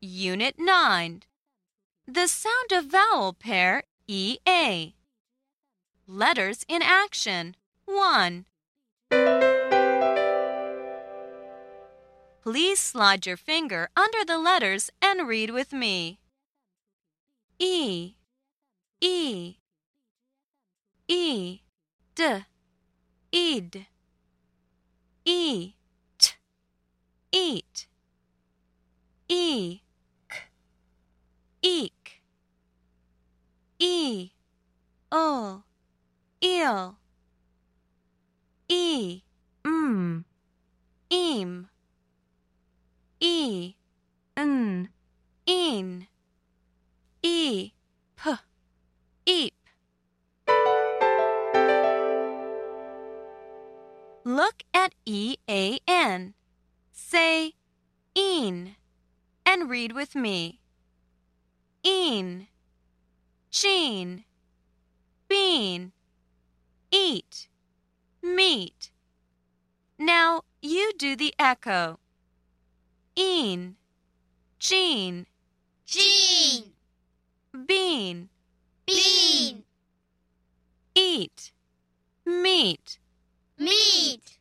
Unit 9. The sound of vowel pair EA. Letters in action. 1. Please slide your finger under the letters and read with me. E, E, E, D, Id, E, T, Eat, E, Eek, E, O, Eel, E, mm. M, Eam, E, N, een, E, P, eep. Look at E A N. Say een and read with me. Een, sheen, bean, eat, meat. Now you do the echo. Een, Jean, Jean, bean, bean, eat, meat. meat,